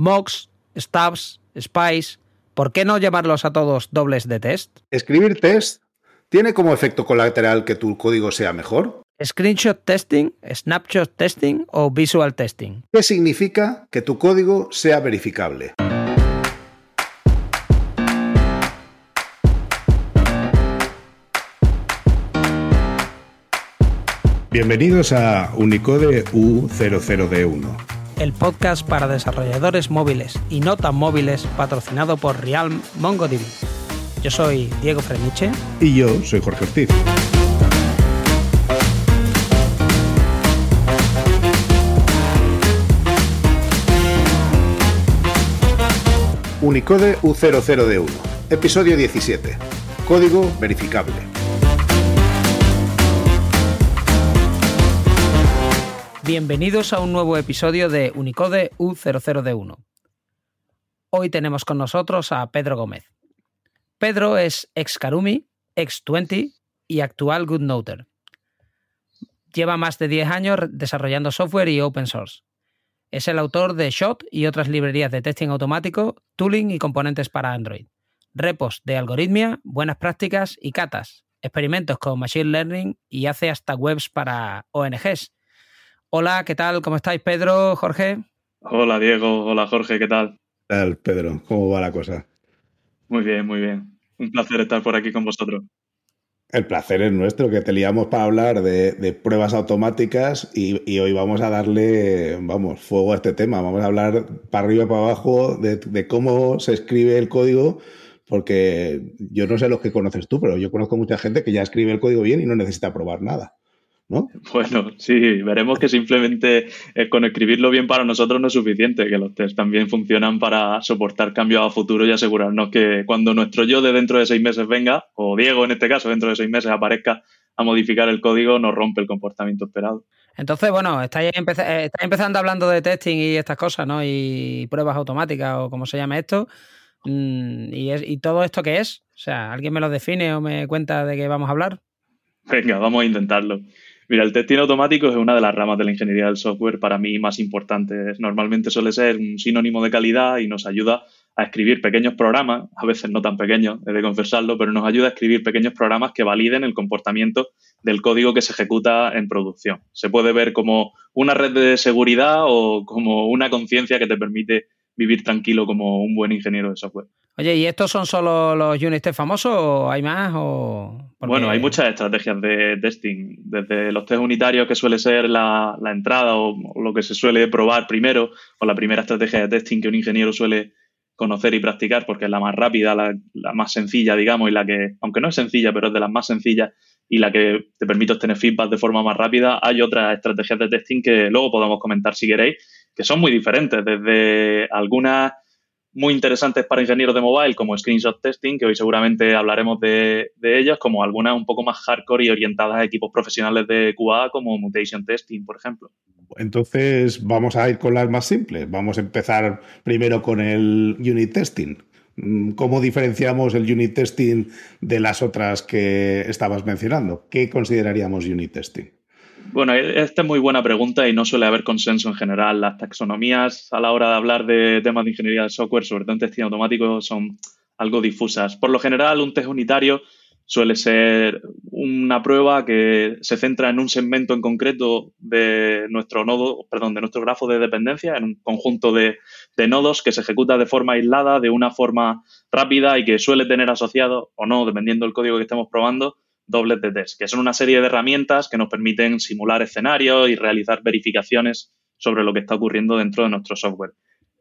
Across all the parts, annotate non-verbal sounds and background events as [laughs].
mocks, stubs, spies. ¿Por qué no llamarlos a todos dobles de test? Escribir test tiene como efecto colateral que tu código sea mejor. Screenshot testing, snapshot testing o visual testing. ¿Qué significa que tu código sea verificable? Bienvenidos a Unicode U00D1. El podcast para desarrolladores móviles y no tan móviles patrocinado por Realm MongoDB. Yo soy Diego Freniche. Y yo soy Jorge Ortiz. Unicode U00D1, episodio 17. Código verificable. Bienvenidos a un nuevo episodio de Unicode U00D1. Hoy tenemos con nosotros a Pedro Gómez. Pedro es ex Karumi, ex 20 y actual GoodNoter. Lleva más de 10 años desarrollando software y open source. Es el autor de Shot y otras librerías de testing automático, tooling y componentes para Android, repos de algoritmia, buenas prácticas y catas, experimentos con Machine Learning y hace hasta webs para ONGs Hola, ¿qué tal? ¿Cómo estáis, Pedro, Jorge? Hola, Diego. Hola, Jorge. ¿Qué tal? ¿Qué tal, Pedro? ¿Cómo va la cosa? Muy bien, muy bien. Un placer estar por aquí con vosotros. El placer es nuestro, que te liamos para hablar de, pruebas automáticas y, hoy vamos a darle, vamos, fuego a este tema. Vamos a hablar para arriba y para abajo de, de, cómo se escribe el código, porque yo no sé los que conoces tú, pero yo conozco mucha gente que ya escribe el código bien y no necesita probar nada. Bueno, sí, veremos que simplemente eh, con escribirlo bien para nosotros no es suficiente, que los test también funcionan para soportar cambios a futuro y asegurarnos que cuando nuestro yo de dentro de seis meses venga, o Diego en este caso dentro de seis meses aparezca a modificar el código, no rompe el comportamiento esperado. Entonces, bueno, estáis, eh, empezando hablando de testing y estas cosas, ¿no? Y pruebas automáticas o como se llama esto. Mm, ¿Y, ¿Y todo esto qué es? O sea, ¿alguien me lo define o me cuenta de qué vamos a hablar? Venga, vamos a intentarlo. Mira, el testing automático es una de las ramas de la ingeniería del software para mí más importantes. Normalmente suele ser un sinónimo de calidad y nos ayuda a escribir pequeños programas, a veces no tan pequeños, he de confesarlo, pero nos ayuda a escribir pequeños programas que validen el comportamiento del código que se ejecuta en producción. Se puede ver como una red de seguridad o como una conciencia que te permite vivir tranquilo como un buen ingeniero de software. Oye, ¿y estos son solo los unit famosos o hay más? Bueno, hay muchas estrategias de testing, desde los test unitarios que suele ser la, entrada o, lo que se suele probar primero, o la primera estrategia de testing que un ingeniero suele conocer y practicar porque es la más rápida, la, más sencilla, digamos, y la que, aunque no es sencilla, pero es de las más sencillas y la que te permite obtener feedback de forma más rápida, hay otras estrategias de testing que luego podemos comentar si queréis, que son muy diferentes, desde algunas muy interesantes para ingenieros de mobile como screenshot testing, que hoy seguramente hablaremos de, ellas, como algunas un poco más hardcore y orientadas a equipos profesionales de QA como mutation testing, por ejemplo. Entonces vamos a ir con las más simples. Vamos a empezar primero con el unit testing. ¿Cómo diferenciamos el unit testing de las otras que estabas mencionando? ¿Qué consideraríamos unit testing? Bueno, e-, esta es muy buena pregunta y no suele haber consenso en general. Las taxonomías a la hora de hablar de temas de ingeniería de software, sobre todo en testing automático, son algo difusas. Por lo general, un test unitario suele ser una prueba que se centra en un segmento en concreto de nuestro nodo, perdón, de nuestro grafo de dependencia, en un conjunto de, de, nodos que se ejecuta de forma aislada, de una forma rápida y que suele tener asociado o no, dependiendo del código que estemos probando, dobles de test, que son una serie de herramientas que nos permiten simular escenarios y realizar verificaciones sobre lo que está ocurriendo dentro de nuestro software.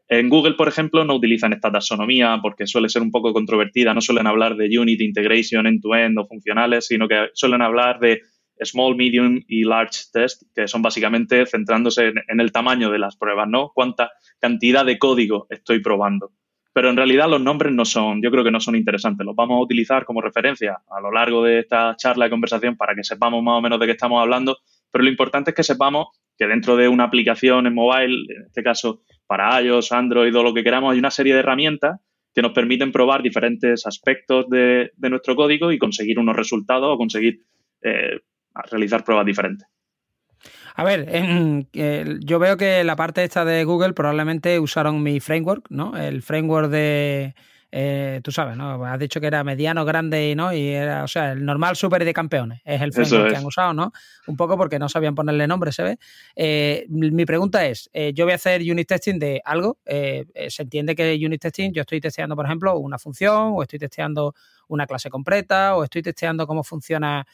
En Google, por ejemplo, no utilizan esta taxonomía porque suele ser un poco controvertida. No suelen hablar de unit integration end-to-end o funcionales, sino que suelen hablar de small, medium y large test, que son básicamente centrándose en, en el tamaño de las pruebas, ¿no? Cuánta cantidad de código estoy probando pero en realidad los nombres no son, yo creo que no son interesantes. Los vamos a utilizar como referencia a lo largo de esta charla de conversación para que sepamos más o menos de qué estamos hablando, pero lo importante es que sepamos que dentro de una aplicación en mobile, en este caso para iOS, Android o lo que queramos, hay una serie de herramientas que nos permiten probar diferentes aspectos de, nuestro código y conseguir unos resultados o conseguir eh, realizar pruebas diferentes. A ver, yo veo que la parte esta de Google probablemente usaron mi framework, ¿no? El framework de, eh, tú sabes, ¿no? Has dicho que era mediano, grande, ¿no? Y era, o sea, el normal super de campeones es el framework que han usado, ¿no? Un poco porque no sabían ponerle nombre, se ve. Eh, mi pregunta es, eh, yo voy a hacer unit testing de algo. se entiende que unit testing, yo estoy testeando, por ejemplo, una función o estoy testeando una clase completa o estoy testeando cómo funciona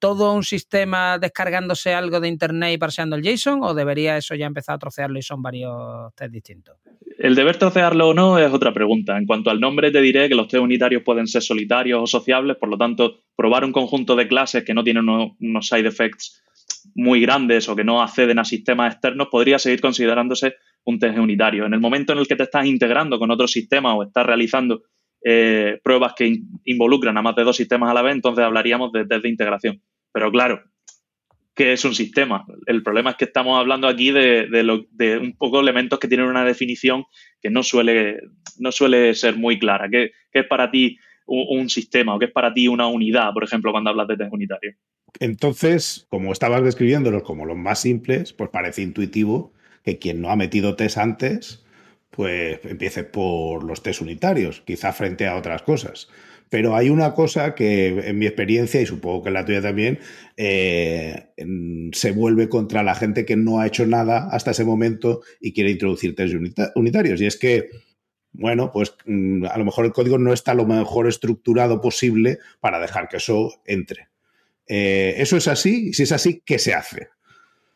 todo un sistema descargándose algo de internet y parseando el JSON o debería eso ya empezar a trocearlo y son varios test distintos? El deber trocearlo o no es otra pregunta. En cuanto al nombre, te diré que los test unitarios pueden ser solitarios o sociables, por lo tanto, probar un conjunto de clases que no tienen unos, side effects muy grandes o que no acceden a sistemas externos podría seguir considerándose un test unitario. En el momento en el que te estás integrando con otro sistema o estás realizando eh, pruebas que involucran a más de dos sistemas a la vez, entonces hablaríamos de test de integración. Pero claro, que es un sistema. El problema es que estamos hablando aquí de, de, un poco elementos que tienen una definición que no suele, no suele ser muy clara. ¿Qué, es para ti un, sistema o qué es para ti una unidad, por ejemplo, cuando hablas de test unitario? Entonces, como estabas describiéndolos como los más simples, pues parece intuitivo que quien no ha metido test antes, pues empiece por los test unitarios, quizá frente a otras cosas. Pero hay una cosa que en mi experiencia, y supongo que en la tuya también, eh, se vuelve contra la gente que no ha hecho nada hasta ese momento y quiere introducir test unitarios. Y es que, bueno, pues mm, a lo mejor el código no está lo mejor estructurado posible para dejar que eso entre. Eh, ¿Eso es así? Si es así, ¿qué se hace?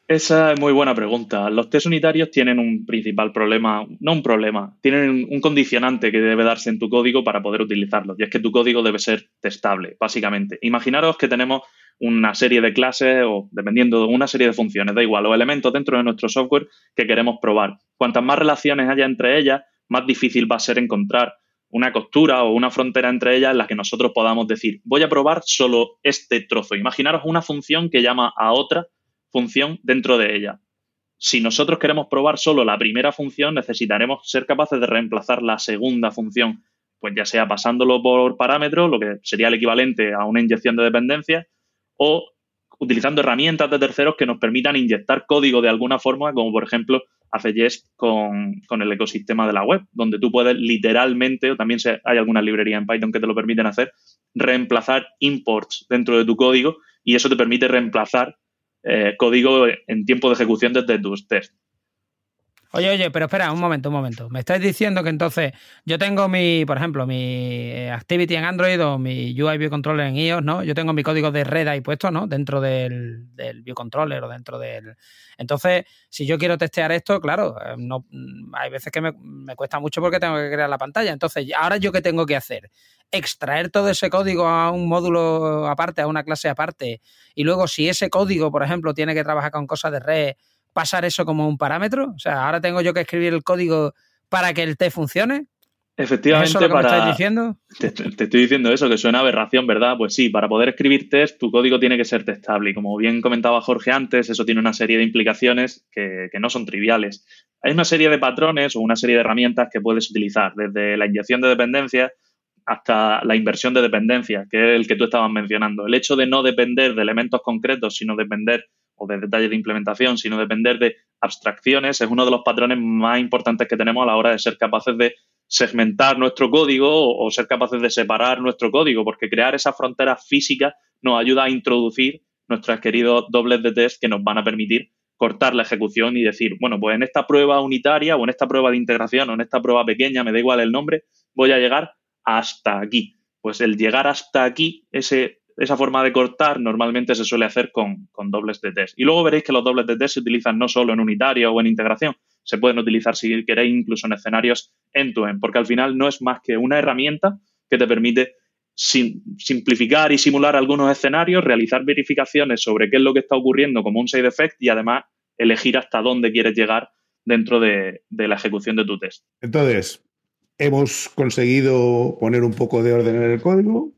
Esa es muy buena pregunta. Los test unitarios tienen un principal problema, no un problema, tienen un condicionante que debe darse en tu código para poder utilizarlo, y es que tu código debe ser testable, básicamente. Imaginaros que tenemos una serie de clases o, dependiendo de una serie de funciones, da igual, o elementos dentro de nuestro software que queremos probar. Cuantas más relaciones haya entre ellas, más difícil va a ser encontrar una costura o una frontera entre ellas en la que nosotros podamos decir, voy a probar solo este trozo. Imaginaros una función que llama a otra función dentro de ella. Si nosotros queremos probar solo la primera función, necesitaremos ser capaces de reemplazar la segunda función, pues ya sea pasándolo por parámetros, lo que sería el equivalente a una inyección de dependencia, o utilizando herramientas de terceros que nos permitan inyectar código de alguna forma, como por ejemplo hace Jest con, con, el ecosistema de la web, donde tú puedes literalmente, o también hay alguna librería en Python que te lo permiten hacer, reemplazar imports dentro de tu código y eso te permite reemplazar eh, código en tiempo de ejecución desde tus test. Oye, oye, pero espera, un momento, un momento. Me estáis diciendo que entonces yo tengo mi, por ejemplo, mi eh, Activity en Android o mi UI View Controller en iOS, ¿no? Yo tengo mi código de red ahí puesto, ¿no? Dentro del, del View Controller o dentro del... Entonces, si yo quiero testear esto, claro, eh, no, hay veces que me cuesta mucho porque tengo que crear la pantalla. Entonces, ahora yo qué tengo que hacer? extraer todo ese código a un módulo aparte, a una clase aparte, y luego si ese código, por ejemplo, tiene que trabajar con cosas de red, pasar eso como un parámetro. O sea, ahora tengo yo que escribir el código para que el test funcione. Efectivamente, ¿Es eso lo que me estás diciendo? Te, estoy diciendo eso, que suena aberración, ¿verdad? Pues sí, para poder escribir test, tu código tiene que ser testable. Y como bien comentaba Jorge antes, eso tiene una serie de implicaciones que, que no son triviales. Hay una serie de patrones o una serie de herramientas que puedes utilizar, desde la inyección de dependencias hasta la inversión de dependencia, que es el que tú estabas mencionando. El hecho de no depender de elementos concretos, sino depender, o de detalles de implementación, sino depender de abstracciones, es uno de los patrones más importantes que tenemos a la hora de ser capaces de segmentar nuestro código o, ser capaces de separar nuestro código, porque crear esas fronteras físicas nos ayuda a introducir nuestros queridos dobles de test que nos van a permitir cortar la ejecución y decir, bueno, pues en esta prueba unitaria o en esta prueba de integración o en esta prueba pequeña, me da igual el nombre, voy a llegar hasta aquí. Pues el llegar hasta aquí, ese, esa forma de cortar normalmente se suele hacer con, dobles de test. Y luego veréis que los dobles de test se utilizan no solo en unitario o en integración, se pueden utilizar si queréis incluso en escenarios end-to-end, porque al final no es más que una herramienta que te permite simplificar y simular algunos escenarios, realizar verificaciones sobre qué es lo que está ocurriendo como un side effect y además elegir hasta dónde quieres llegar dentro de, de la ejecución de tu test. Entonces, hemos conseguido poner un poco de orden en el código,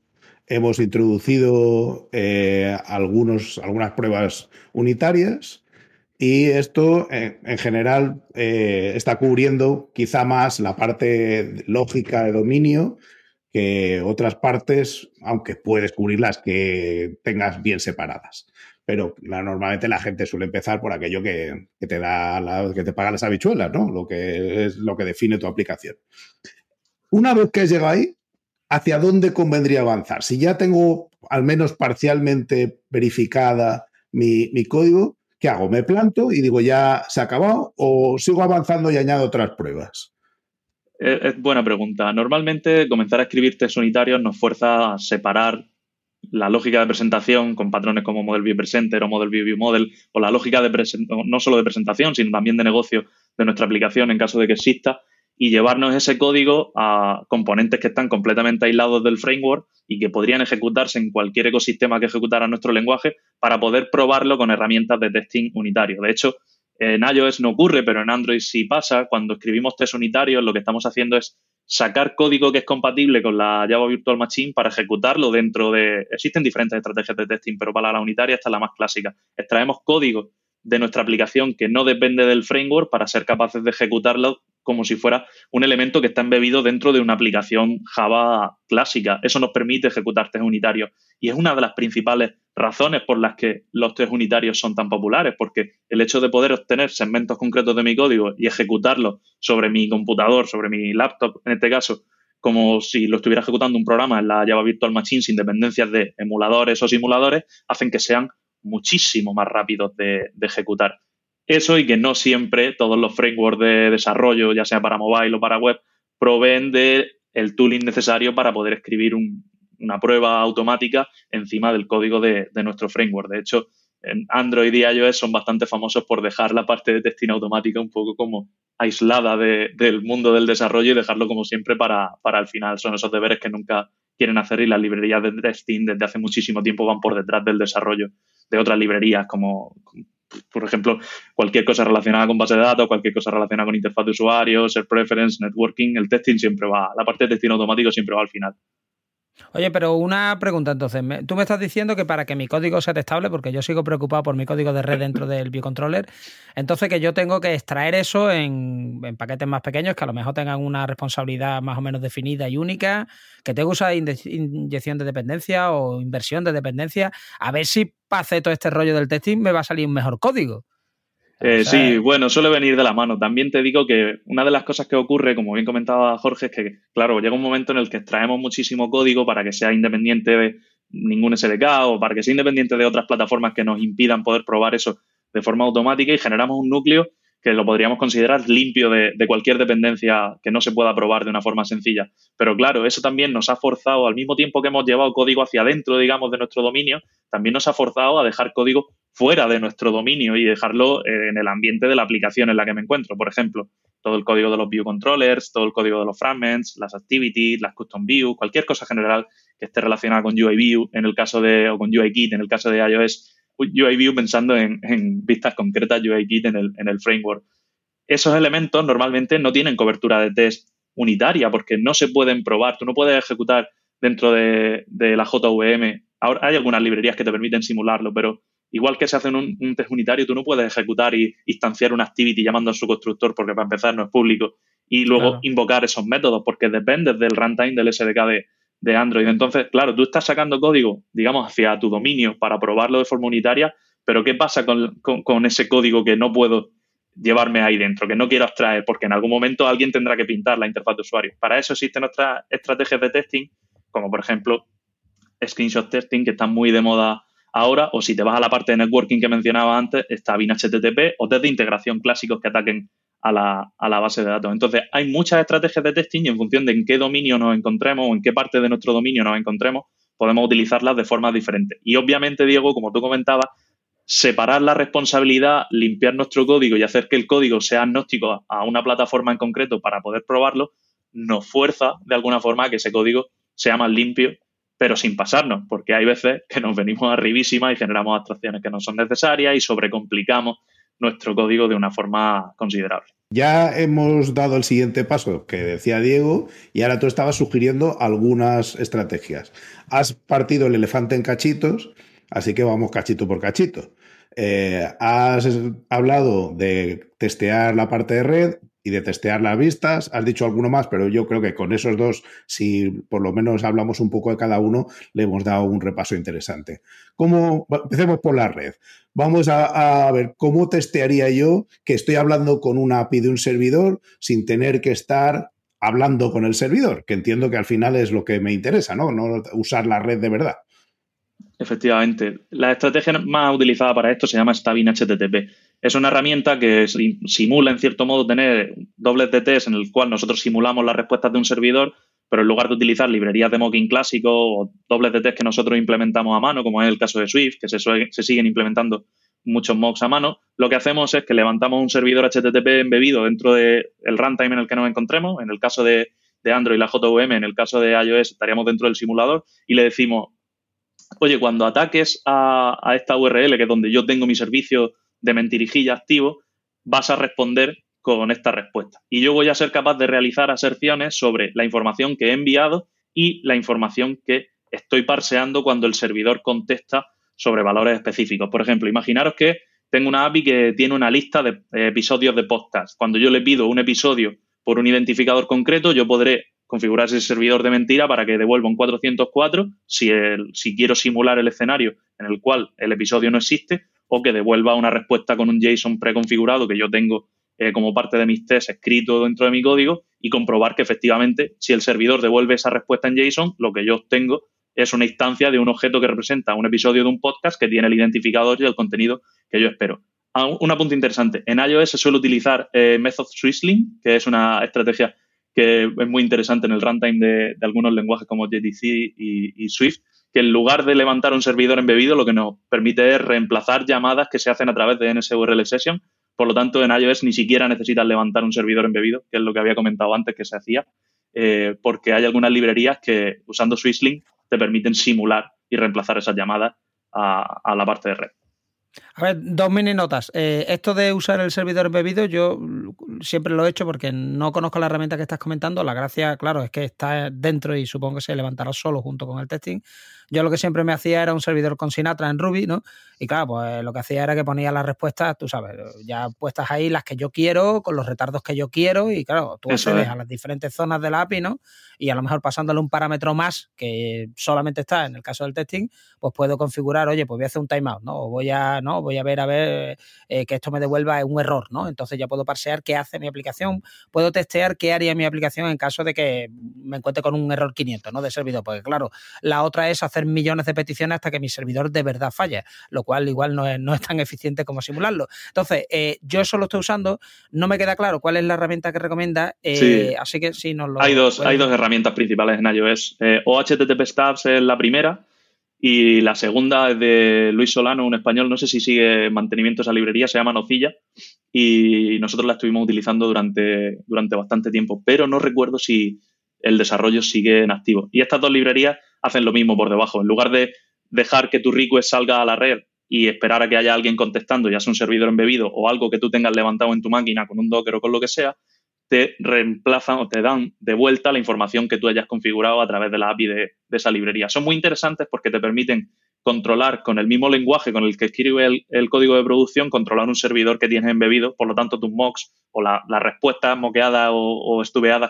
hemos introducido eh, algunos, algunas pruebas unitarias y esto en general eh, está cubriendo quizá más la parte lógica de dominio que otras partes, aunque puedes cubrirlas que tengas bien separadas. pero normalmente la gente suele empezar por aquello que, te da que te paga las habichuelas, ¿no? Lo que es lo que define tu aplicación. Una vez que has llegado ahí, ¿hacia dónde convendría avanzar? Si ya tengo al menos parcialmente verificada mi, mi código, ¿qué hago? ¿Me planto y digo ya se ha acabado o sigo avanzando y añado otras pruebas? Es buena pregunta. Normalmente comenzar a escribir test unitarios nos fuerza a separar la lógica de presentación con patrones como Model View Presenter o Model View View Model, o la lógica de no solo de presentación, sino también de negocio de nuestra aplicación en caso de que exista, y llevarnos ese código a componentes que están completamente aislados del framework y que podrían ejecutarse en cualquier ecosistema que ejecutara nuestro lenguaje para poder probarlo con herramientas de testing unitario. De hecho, en iOS no ocurre, pero en Android sí pasa. Cuando escribimos test unitarios, lo que estamos haciendo es sacar código que es compatible con la Java Virtual Machine para ejecutarlo dentro de... Existen diferentes estrategias de testing, pero para la unitaria esta es la más clásica. Extraemos código de nuestra aplicación que no depende del framework para ser capaces de ejecutarlo como si fuera un elemento que está embebido dentro de una aplicación Java clásica. Eso nos permite ejecutar test unitarios y es una de las principales razones por las que los test unitarios son tan populares, porque el hecho de poder obtener segmentos concretos de mi código y ejecutarlos sobre mi computador, sobre mi laptop en este caso, como si lo estuviera ejecutando un programa en la Java Virtual Machine sin dependencias de emuladores o simuladores, hacen que sean muchísimo más rápidos de, ejecutar. Eso y que no siempre todos los frameworks de desarrollo, ya sea para mobile o para web, proveen del el tooling necesario para poder escribir una prueba automática encima del código de, nuestro framework. De hecho, Android y iOS son bastante famosos por dejar la parte de testing automática un poco como aislada del mundo del desarrollo y dejarlo como siempre para, para el final. Son esos deberes que nunca quieren hacer y las librerías de testing desde hace muchísimo tiempo van por detrás del desarrollo de otras librerías como, por ejemplo, cualquier cosa relacionada con base de datos, cualquier cosa relacionada con interfaz de usuario, ser preference, networking, el testing siempre va, la parte de testing automático siempre va al final. Oye, pero una pregunta entonces. Tú me estás diciendo que para que mi código sea testable, porque yo sigo preocupado por mi código de red dentro del biocontroller, entonces que yo tengo que extraer eso en, paquetes más pequeños que a lo mejor tengan una responsabilidad más o menos definida y única, que tengo que usar inyección de dependencia o inversión de dependencia, a ver si para hacer todo este rollo del testing me va a salir un mejor código. Eh, sí, bueno, suele venir de la mano. También te digo que una de las cosas que ocurre, como bien comentaba Jorge, es que, claro, llega un momento en el que extraemos muchísimo código para que sea independiente de ningún SDK o para que sea independiente de otras plataformas que nos impidan poder probar eso de forma automática y generamos un núcleo que lo podríamos considerar limpio de, cualquier dependencia que no se pueda probar de una forma sencilla. Pero claro, eso también nos ha forzado, al mismo tiempo que hemos llevado código hacia adentro, digamos, de nuestro dominio, también nos ha forzado a dejar código fuera de nuestro dominio y dejarlo eh, en el ambiente de la aplicación en la que me encuentro. Por ejemplo, todo el código de los view controllers, todo el código de los fragments, las activities, las custom view, cualquier cosa general que esté relacionada con UI view en el caso de, o con UI kit en el caso de iOS, UI view pensando en, vistas concretas UI kit en el, en el framework. Esos elementos normalmente no tienen cobertura de test unitaria porque no se pueden probar. Tú no puedes ejecutar dentro de, de la JVM. Ahora hay algunas librerías que te permiten simularlo, pero igual que se hace un, un, test unitario, tú no puedes ejecutar y instanciar una activity llamando a su constructor porque para empezar no es público y luego invocar esos métodos porque depende del runtime del SDK de, de, Android. Entonces, claro, tú estás sacando código, digamos, hacia tu dominio para probarlo de forma unitaria, pero ¿qué pasa con, con ese código que no puedo llevarme ahí dentro, que no quiero abstraer, porque en algún momento alguien tendrá que pintar la interfaz de usuario. Para eso existen otras estrategias de testing, como por ejemplo screenshot testing, que están muy de moda ahora, o si te vas a la parte de networking que mencionaba antes, está bien HTTP o test de integración clásicos que ataquen a la, a la, base de datos. Entonces, hay muchas estrategias de testing y en función de en qué dominio nos encontremos o en qué parte de nuestro dominio nos encontremos, podemos utilizarlas de forma diferente. Y obviamente, Diego, como tú comentabas, separar la responsabilidad, limpiar nuestro código y hacer que el código sea agnóstico a una plataforma en concreto para poder probarlo, nos fuerza de alguna forma a que ese código sea más limpio pero sin pasarnos, porque hay veces que nos venimos arribísima y generamos abstracciones que no son necesarias y sobrecomplicamos nuestro código de una forma considerable. Ya hemos dado el siguiente paso que decía Diego y ahora tú estabas sugiriendo algunas estrategias. Has partido el elefante en cachitos, así que vamos cachito por cachito. Eh, has hablado de testear la parte de red, y de testear las vistas. Has dicho alguno más, pero yo creo que con esos dos, si por lo menos hablamos un poco de cada uno, le hemos dado un repaso interesante. ¿Cómo? Empecemos por la red. Vamos a, ver cómo testearía yo que estoy hablando con una API de un servidor sin tener que estar hablando con el servidor, que entiendo que al final es lo que me interesa, ¿no? No usar la red de verdad. Efectivamente. La estrategia más utilizada para esto se llama Stabin HTTP. Es una herramienta que simula, en cierto modo, tener dobles DTs en el cual nosotros simulamos las respuestas de un servidor, pero en lugar de utilizar librerías de mocking clásico o dobles DTs que nosotros implementamos a mano, como es el caso de Swift, que se, se siguen implementando muchos mocks a mano, lo que hacemos es que levantamos un servidor HTTP embebido dentro del runtime en el que nos encontremos. En el caso de, de Android, la JVM, en el caso de iOS, estaríamos dentro del simulador y le decimos, oye, cuando ataques a, esta URL, que es donde yo tengo mi servicio de mentirijilla activo, vas a responder con esta respuesta. Y yo voy a ser capaz de realizar aserciones sobre la información que he enviado y la información que estoy parseando cuando el servidor contesta sobre valores específicos. Por ejemplo, imaginaros que tengo una API que tiene una lista de episodios de podcast. Cuando yo le pido un episodio por un identificador concreto, yo podré configurar ese servidor de mentira para que devuelva un 404 si, si quiero simular el escenario en el cual el episodio no existe o que devuelva una respuesta con un JSON preconfigurado que yo tengo eh, como parte de mis tests escrito dentro de mi código y comprobar que efectivamente si el servidor devuelve esa respuesta en JSON, lo que yo obtengo es una instancia de un objeto que representa un episodio de un podcast que tiene el identificador y el contenido que yo espero. Ah, un apunte interesante. En iOS se suele utilizar eh, Method Swizzling, que es una estrategia que es muy interesante en el runtime de, algunos lenguajes como JDC y, Swift, que en lugar de levantar un servidor embebido, lo que nos permite es reemplazar llamadas que se hacen a través de NSURL Session. Por lo tanto, en iOS ni siquiera necesitas levantar un servidor embebido, que es lo que había comentado antes que se hacía, eh, porque hay algunas librerías que usando Swisslink te permiten simular y reemplazar esas llamadas a la parte de red. A ver, dos mini notas. Eh, esto de usar el servidor embebido, yo siempre lo he hecho porque no conozco la herramienta que estás comentando. La gracia, claro, es que está dentro y supongo que se levantará solo junto con el testing. Yo lo que siempre me hacía era un servidor con Sinatra en Ruby, ¿no? Y claro, pues lo que hacía era que ponía las respuestas, tú sabes, ya puestas ahí las que yo quiero, con los retardos que yo quiero, y claro, tú accedes a las diferentes zonas de la API, ¿no? Y a lo mejor pasándole un parámetro más que solamente está en el caso del testing, pues puedo configurar, oye, pues voy a hacer un timeout, ¿no? O voy a, ¿no? Voy a ver a ver eh, que esto me devuelva un error, ¿no? Entonces ya puedo parsear qué hace mi aplicación, puedo testear qué haría mi aplicación en caso de que me encuentre con un error 500, ¿no? De servidor, porque claro, la otra es hacer millones de peticiones hasta que mi servidor de verdad falle, lo cual igual no es, no es tan eficiente como simularlo. Entonces, eh, yo eso lo estoy usando, no me queda claro cuál es la herramienta que recomienda, eh, así que sí, nos lo... Hay dos, hay dos herramientas principales en iOS. Eh, OHTTP Stubs es la primera, y la segunda es de Luis Solano, un español, no sé si sigue mantenimiento esa librería, se llama Nocilla y nosotros la estuvimos utilizando durante, durante bastante tiempo, pero no recuerdo si el desarrollo sigue en activo. Y estas dos librerías hacen lo mismo por debajo. En lugar de dejar que tu request salga a la red y esperar a que haya alguien contestando, ya sea un servidor embebido o algo que tú tengas levantado en tu máquina con un Docker o con lo que sea, te reemplazan o te dan de vuelta la información que tú hayas configurado a través de la API de, esa librería. Son muy interesantes porque te permiten controlar con el mismo lenguaje con el que escribe el, código de producción, controlar un servidor que tienes embebido, por lo tanto tus mocks o las respuestas moqueadas o, o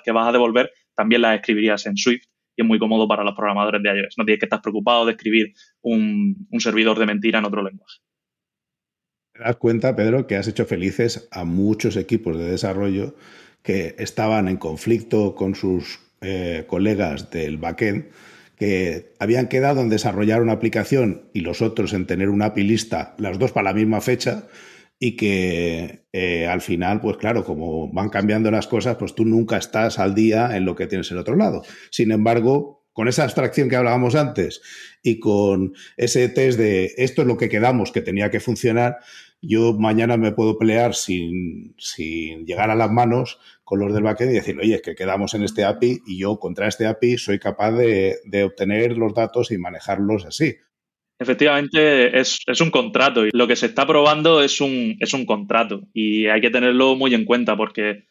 que vas a devolver también las escribirías en Swift y es muy cómodo para los programadores de iOS. No tienes que estar preocupado de escribir un, servidor de mentira en otro lenguaje. Te das cuenta, Pedro, que has hecho felices a muchos equipos de desarrollo que estaban en conflicto con sus eh, colegas del backend, que habían quedado en desarrollar una aplicación y los otros en tener una API lista, las dos para la misma fecha, y que eh, al final, pues claro, como van cambiando las cosas, pues tú nunca estás al día en lo que tienes en otro lado. Sin embargo, con esa abstracción que hablábamos antes y con ese test de esto es lo que quedamos que tenía que funcionar, yo mañana me puedo pelear sin, sin llegar a las manos con los del backend y decir, oye, es que quedamos en este API y yo contra este API soy capaz de, de obtener los datos y manejarlos así. Efectivamente, es, un contrato y lo que se está probando es un, es un contrato y hay que tenerlo muy en cuenta porque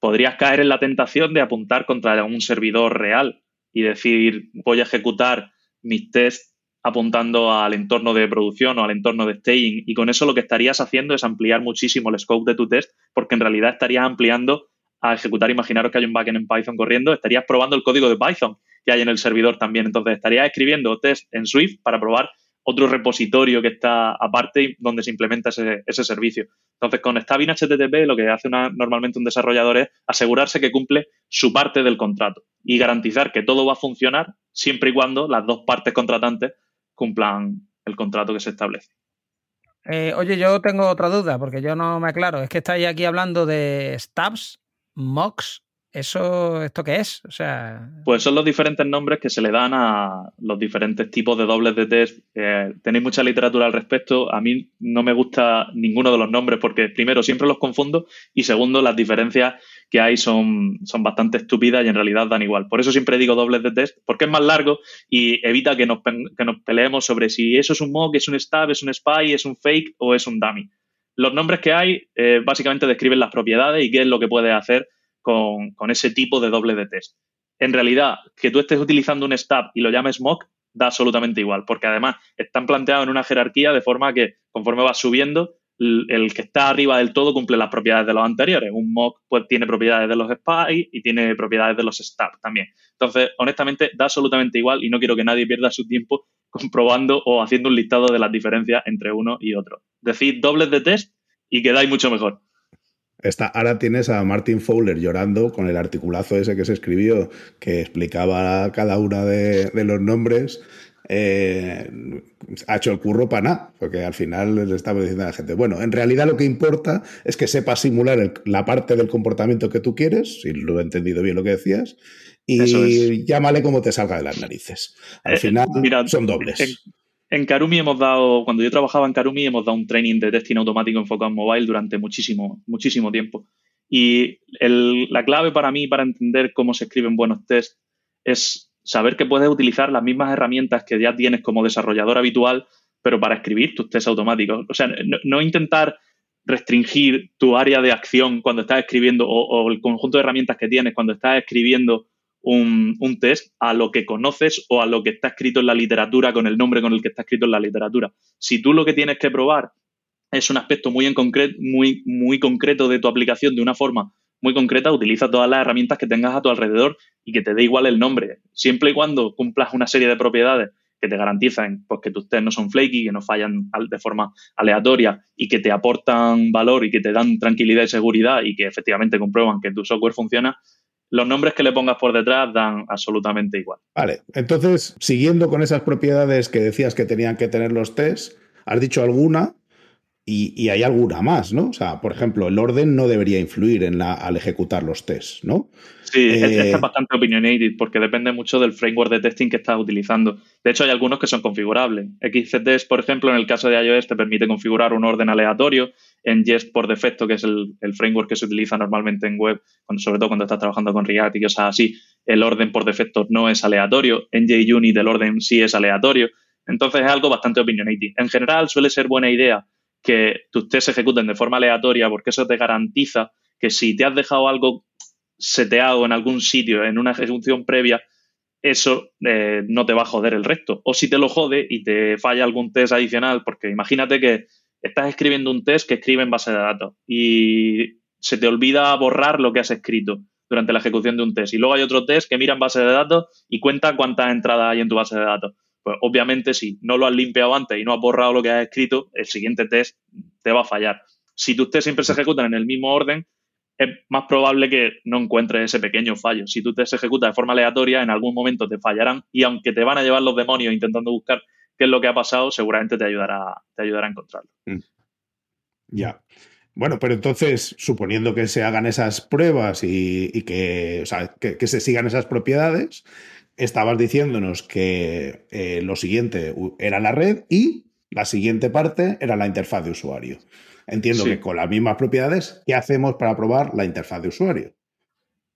podrías caer en la tentación de apuntar contra un servidor real y decir voy a ejecutar mis tests apuntando al entorno de producción o al entorno de staging y con eso lo que estarías haciendo es ampliar muchísimo el scope de tu test porque en realidad estarías ampliando a ejecutar, imaginaros que hay un backend en Python corriendo, estarías probando el código de Python que hay en el servidor también. Entonces, estarías escribiendo test en Swift para probar otro repositorio que está aparte donde se implementa ese, servicio. Entonces, con Stabin HTTP lo que hace normalmente un desarrollador es asegurarse que cumple su parte del contrato y garantizar que todo va a funcionar siempre y cuando las dos partes contratantes cumplan el contrato que se establece. Eh, oye, yo tengo otra duda, porque yo no me aclaro. Es que estáis aquí hablando de stabs, mocks ¿Eso, esto qué es? O sea... Pues son los diferentes nombres que se le dan a los diferentes tipos de dobles de test. Eh, tenéis mucha literatura al respecto. A mí no me gusta ninguno de los nombres porque, primero, siempre los confundo y, segundo, las diferencias que hay son, son bastante estúpidas y en realidad dan igual. Por eso siempre digo dobles de test, porque es más largo y evita que nos, que nos peleemos sobre si eso es un mock, es un stab, es un spy, es un fake o es un dummy. Los nombres que hay eh, básicamente describen las propiedades y qué es lo que puede hacer con, ese tipo de doble de test. En realidad, que tú estés utilizando un stab y lo llames mock, da absolutamente igual, porque además están planteados en una jerarquía de forma que conforme vas subiendo, el, que está arriba del todo cumple las propiedades de los anteriores. Un mock pues, tiene propiedades de los spy y tiene propiedades de los stab también. Entonces, honestamente, da absolutamente igual y no quiero que nadie pierda su tiempo [laughs] comprobando o haciendo un listado de las diferencias entre uno y otro. Decid dobles de test y quedáis mucho mejor ahora tienes a Martin Fowler llorando con el articulazo ese que se escribió que explicaba cada uno de, los nombres. Eh, ha hecho el curro para nada, porque al final le estaba diciendo a la gente, bueno, en realidad lo que importa es que sepa simular la parte del comportamiento que tú quieres, si lo he entendido bien lo que decías, y llámale como te salga de las narices. Al eh, final son dobles. En Karumi hemos dado, cuando yo trabajaba en Karumi, hemos dado un training de testing automático enfocado en mobile durante muchísimo, muchísimo tiempo. Y la clave para mí, para entender cómo se escriben buenos tests, es saber que puedes utilizar las mismas herramientas que ya tienes como desarrollador habitual, pero para escribir tus tests automáticos. O sea, no, intentar restringir tu área de acción cuando estás escribiendo o, el conjunto de herramientas que tienes cuando estás escribiendo un, test a lo que conoces o a lo que está escrito en la literatura con el nombre con el que está escrito en la literatura. Si tú lo que tienes que probar es un aspecto muy, en concreto, muy, muy concreto de tu aplicación de una forma muy concreta, utiliza todas las herramientas que tengas a tu alrededor y que te dé igual el nombre. Siempre y cuando cumplas una serie de propiedades que te garantizan pues, que tus tests no son flaky, que no fallan de forma aleatoria y que te aportan valor y que te dan tranquilidad y seguridad y que efectivamente comprueban que tu software funciona, los nombres que le pongas por detrás dan absolutamente igual. Vale, entonces, siguiendo con esas propiedades que decías que tenían que tener los tests, has dicho alguna y, hay alguna más, ¿no? O sea, por ejemplo, el orden no debería influir en la, al ejecutar los tests, ¿no? Sí, eh, es bastante opinionated porque depende mucho del framework de testing que estás utilizando. De hecho, hay algunos que son configurables. XCTest, por ejemplo, en el caso de iOS te permite configurar un orden aleatorio. En Jest por defecto, que es el, framework que se utiliza normalmente en web, sobre todo cuando estás trabajando con React y cosas así, el orden por defecto no es aleatorio. En JUnit el orden sí es aleatorio. Entonces es algo bastante opinionated. En general suele ser buena idea que tus tests se ejecuten de forma aleatoria porque eso te garantiza que si te has dejado algo seteado en algún sitio en una ejecución previa, eso eh, no te va a joder el resto. O si te lo jode y te falla algún test adicional, porque imagínate que estás escribiendo un test que escribe en base de datos y se te olvida borrar lo que has escrito durante la ejecución de un test. Y luego hay otro test que mira en base de datos y cuenta cuántas entradas hay en tu base de datos. Pues obviamente si no lo has limpiado antes y no has borrado lo que has escrito, el siguiente test te va a fallar. Si tus test siempre se ejecutan en el mismo orden, es más probable que no encuentres ese pequeño fallo. Si tú te ejecutas de forma aleatoria, en algún momento te fallarán y aunque te van a llevar los demonios intentando buscar qué es lo que ha pasado, seguramente te ayudará, te ayudará a encontrarlo. Mm. Ya. Bueno, pero entonces, suponiendo que se hagan esas pruebas y, que, que, se sigan esas propiedades, estabas diciéndonos que eh, lo siguiente era la red y la siguiente parte era la interfaz de usuario. Entiendo que con las mismas propiedades, ¿qué hacemos para probar la interfaz de usuario?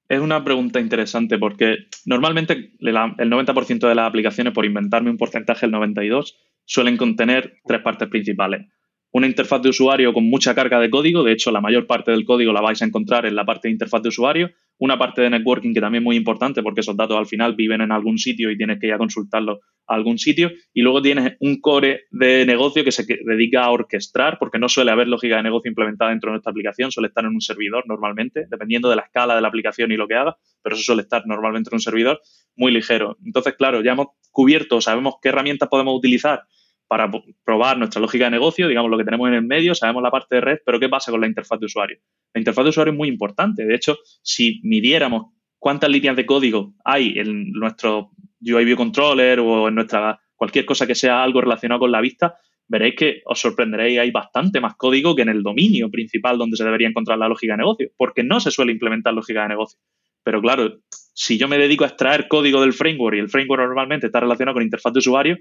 Es una pregunta interesante porque normalmente el 90% de las aplicaciones, por inventarme un porcentaje, el 92%, suelen contener tres partes principales. Una interfaz de usuario con mucha carga de código. De hecho, la mayor parte del código la vais a encontrar en la parte de interfaz de usuario. Una parte de networking que también es muy importante porque esos datos al final viven en algún sitio y tienes que ir a consultarlos a algún sitio. Y luego tienes un core de negocio que se dedica a orquestar porque no suele haber lógica de negocio implementada dentro de nuestra aplicación, suele estar en un servidor normalmente, dependiendo de la escala de la aplicación y lo que haga, pero eso suele estar normalmente en un servidor muy ligero. Entonces, claro, ya hemos cubierto, sabemos qué herramientas podemos utilizar para probar nuestra lógica de negocio, digamos lo que tenemos en el medio, sabemos la parte de red, pero ¿qué pasa con la interfaz de usuario? La interfaz de usuario es muy importante. De hecho, si midiéramos cuántas líneas de código hay en nuestro UI View Controller o en nuestra cualquier cosa que sea algo relacionado con la vista, veréis que os sorprenderéis, hay bastante más código que en el dominio principal donde se debería encontrar la lógica de negocio, porque no se suele implementar lógica de negocio. Pero claro, si yo me dedico a extraer código del framework y el framework normalmente está relacionado con interfaz de usuario,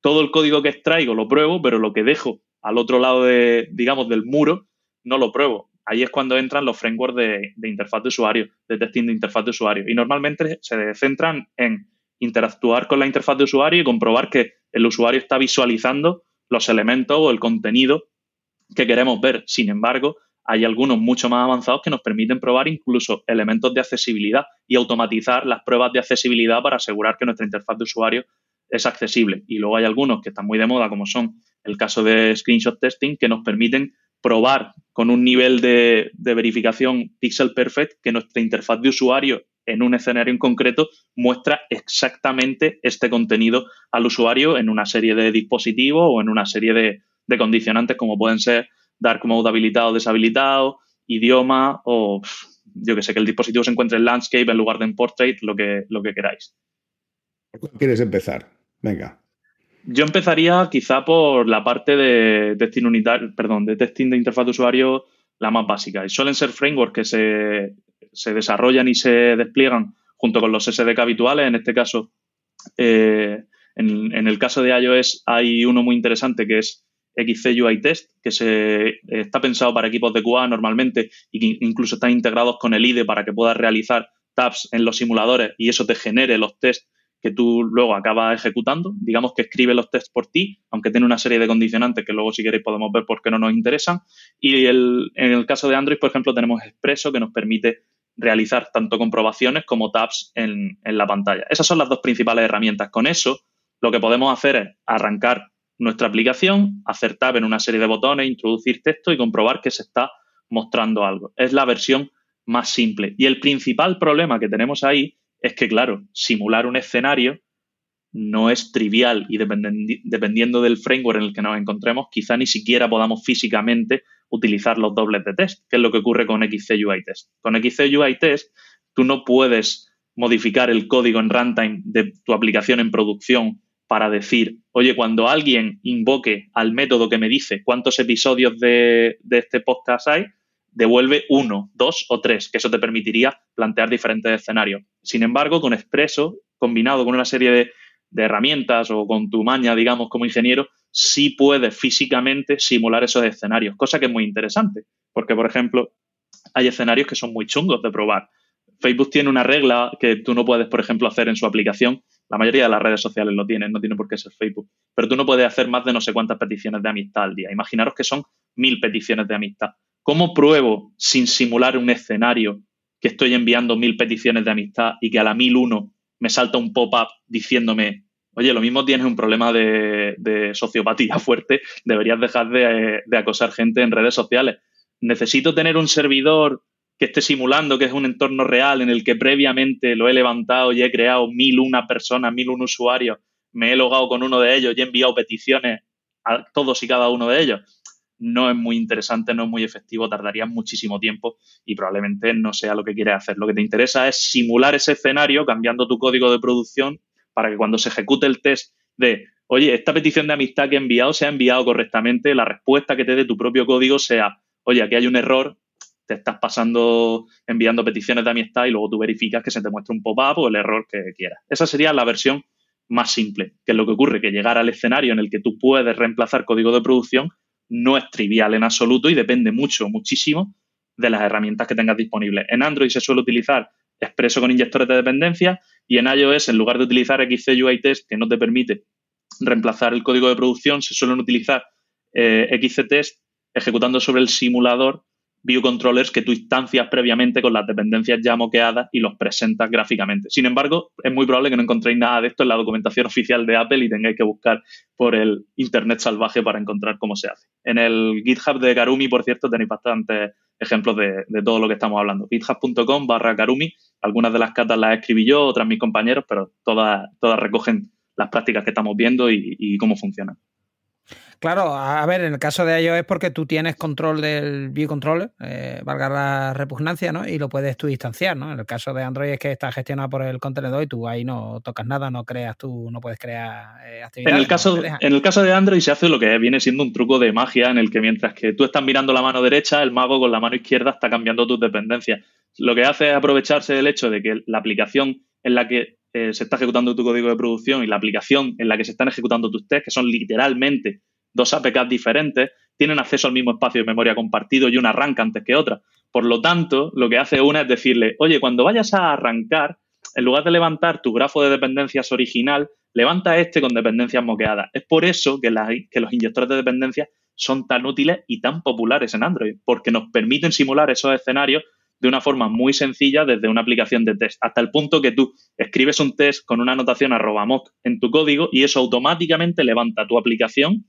todo el código que extraigo lo pruebo, pero lo que dejo al otro lado de, digamos, del muro, no lo pruebo. Ahí es cuando entran los frameworks de, interfaz de usuario, de testing de interfaz de usuario. Y normalmente se centran en interactuar con la interfaz de usuario y comprobar que el usuario está visualizando los elementos o el contenido que queremos ver. Sin embargo, hay algunos mucho más avanzados que nos permiten probar incluso elementos de accesibilidad y automatizar las pruebas de accesibilidad para asegurar que nuestra interfaz de usuario es accesible. Y luego hay algunos que están muy de moda, como son el caso de screenshot testing, que nos permiten probar con un nivel de, verificación pixel perfect que nuestra interfaz de usuario en un escenario en concreto muestra exactamente este contenido al usuario en una serie de dispositivos o en una serie de, de condicionantes como pueden ser dark mode habilitado o deshabilitado, idioma o yo que sé, que el dispositivo se encuentre en landscape en lugar de en portrait, lo que, lo que queráis. ¿Quieres empezar? Venga. Yo empezaría quizá por la parte de testing unitario, perdón, de testing de interfaz de usuario, la más básica. Y suelen ser frameworks que se, desarrollan y se despliegan junto con los SDK habituales. En este caso, eh, en, el caso de iOS hay uno muy interesante que es XC UI Test, que se, está pensado para equipos de QA normalmente y que incluso están integrados con el IDE para que puedas realizar tabs en los simuladores y eso te genere los tests que tú luego acabas ejecutando. Digamos que escribe los tests por ti, aunque tiene una serie de condicionantes que luego si queréis podemos ver por qué no nos interesan. Y en el caso de Android, por ejemplo, tenemos Expresso que nos permite realizar tanto comprobaciones como tabs en, en la pantalla. Esas son las dos principales herramientas. Con eso, lo que podemos hacer es arrancar nuestra aplicación, hacer tab en una serie de botones, introducir texto y comprobar que se está mostrando algo. Es la versión más simple. Y el principal problema que tenemos ahí es que, claro, simular un escenario no es trivial y dependiendo del framework en el que nos encontremos, quizá ni siquiera podamos físicamente utilizar los dobles de test, que es lo que ocurre con XCUI Test. Con XCUI Test, tú no puedes modificar el código en runtime de tu aplicación en producción para decir, oye, cuando alguien invoque al método que me dice cuántos episodios de, de este podcast hay, devuelve uno, dos o tres, que eso te permitiría plantear diferentes escenarios. Sin embargo, con Expresso, combinado con una serie de, herramientas o con tu maña, digamos, como ingeniero, sí puedes físicamente simular esos escenarios, cosa que es muy interesante, porque, por ejemplo, hay escenarios que son muy chungos de probar. Facebook tiene una regla que tú no puedes, por ejemplo, hacer en su aplicación. La mayoría de las redes sociales lo tienen, no tiene por qué ser Facebook. Pero tú no puedes hacer más de no sé cuántas peticiones de amistad al día. Imaginaros que son mil peticiones de amistad. ¿Cómo pruebo sin simular un escenario que estoy enviando mil peticiones de amistad y que a la mil uno me salta un pop-up diciéndome, oye, lo mismo tienes un problema de, sociopatía [laughs] fuerte, deberías dejar de, acosar gente en redes sociales. Necesito tener un servidor que esté simulando que es un entorno real en el que previamente lo he levantado y he creado mil una personas, mil un usuarios, me he logado con uno de ellos y he enviado peticiones a todos y cada uno de ellos no es muy interesante, no es muy efectivo, tardaría muchísimo tiempo y probablemente no sea lo que quieres hacer. Lo que te interesa es simular ese escenario cambiando tu código de producción para que cuando se ejecute el test de, oye, esta petición de amistad que he enviado se ha enviado correctamente, la respuesta que te dé tu propio código sea, oye, aquí hay un error, te estás pasando enviando peticiones de amistad y luego tú verificas que se te muestre un pop-up o el error que quieras. Esa sería la versión más simple, que es lo que ocurre, que llegar al escenario en el que tú puedes reemplazar código de producción no es trivial en absoluto y depende mucho, muchísimo de las herramientas que tengas disponibles. En Android se suele utilizar Expreso con inyectores de dependencia y en iOS, en lugar de utilizar XCUI Test, que no te permite reemplazar el código de producción, se suelen utilizar eh, XCTest ejecutando sobre el simulador view controllers que tú instancias previamente con las dependencias ya moqueadas y los presentas gráficamente. Sin embargo, es muy probable que no encontréis nada de esto en la documentación oficial de Apple y tengáis que buscar por el Internet salvaje para encontrar cómo se hace. En el GitHub de Karumi, por cierto, tenéis bastantes ejemplos de, todo lo que estamos hablando. github.com barra Karumi. Algunas de las catas las escribí yo, otras mis compañeros, pero todas recogen las prácticas que estamos viendo y cómo funcionan. Claro, a ver, en el caso de iOS es porque tú tienes control del view controller, eh, valga la repugnancia, ¿no? Y lo puedes tú distanciar, ¿no? En el caso de Android es que está gestionado por el contenedor y tú ahí no tocas nada, no creas tú, no puedes crear eh, actividades. En el, caso, en el caso de Android se hace lo que viene siendo un truco de magia en el que mientras que tú estás mirando la mano derecha, el mago con la mano izquierda está cambiando tus dependencias. Lo que hace es aprovecharse del hecho de que la aplicación en la que eh, se está ejecutando tu código de producción y la aplicación en la que se están ejecutando tus tests, que son literalmente dos APKs diferentes, tienen acceso al mismo espacio de memoria compartido y una arranca antes que otra. Por lo tanto, lo que hace una es decirle, oye, cuando vayas a arrancar, en lugar de levantar tu grafo de dependencias original, levanta este con dependencias moqueadas. Es por eso que, los inyectores de dependencias son tan útiles y tan populares en Android, porque nos permiten simular esos escenarios de una forma muy sencilla desde una aplicación de test, hasta el punto que tú escribes un test con una anotación arroba mock en tu código y eso automáticamente levanta tu aplicación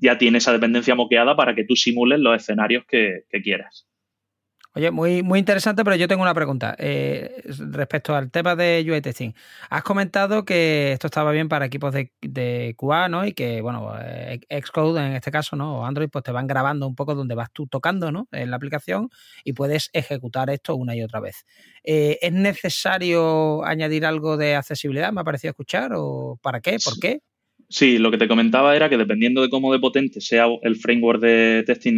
ya tiene esa dependencia moqueada para que tú simules los escenarios que, quieras. Oye, muy, muy interesante, pero yo tengo una pregunta eh, respecto al tema de UI testing. Has comentado que esto estaba bien para equipos de, de QA, ¿no? Y que, bueno, eh, Xcode en este caso, ¿no? O Android, pues te van grabando un poco donde vas tú tocando, ¿no? En la aplicación y puedes ejecutar esto una y otra vez. Eh, ¿Es necesario añadir algo de accesibilidad? Me ha parecido escuchar, ¿o para qué? ¿Por qué? Sí, lo que te comentaba era que dependiendo de cómo de potente sea el framework de testing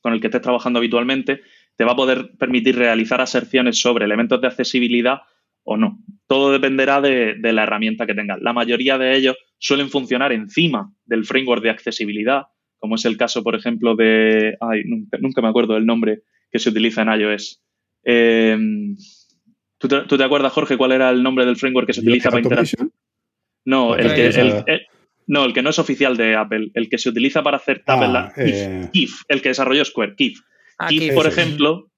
con el que estés trabajando habitualmente, te va a poder permitir realizar aserciones sobre elementos de accesibilidad o no. Todo dependerá de, la herramienta que tengas. La mayoría de ellos suelen funcionar encima del framework de accesibilidad, como es el caso, por ejemplo, de... Ay, nunca, me acuerdo del nombre que se utiliza en iOS. Eh, ¿tú, te, acuerdas, Jorge, cuál era el nombre del framework que se utiliza para interactuar? No, el que, no, el que no es oficial de Apple, el que se utiliza para hacer tab en la. Ah, eh. Kif, el que desarrolló Square, Kif. Ah, Kif, por ejemplo,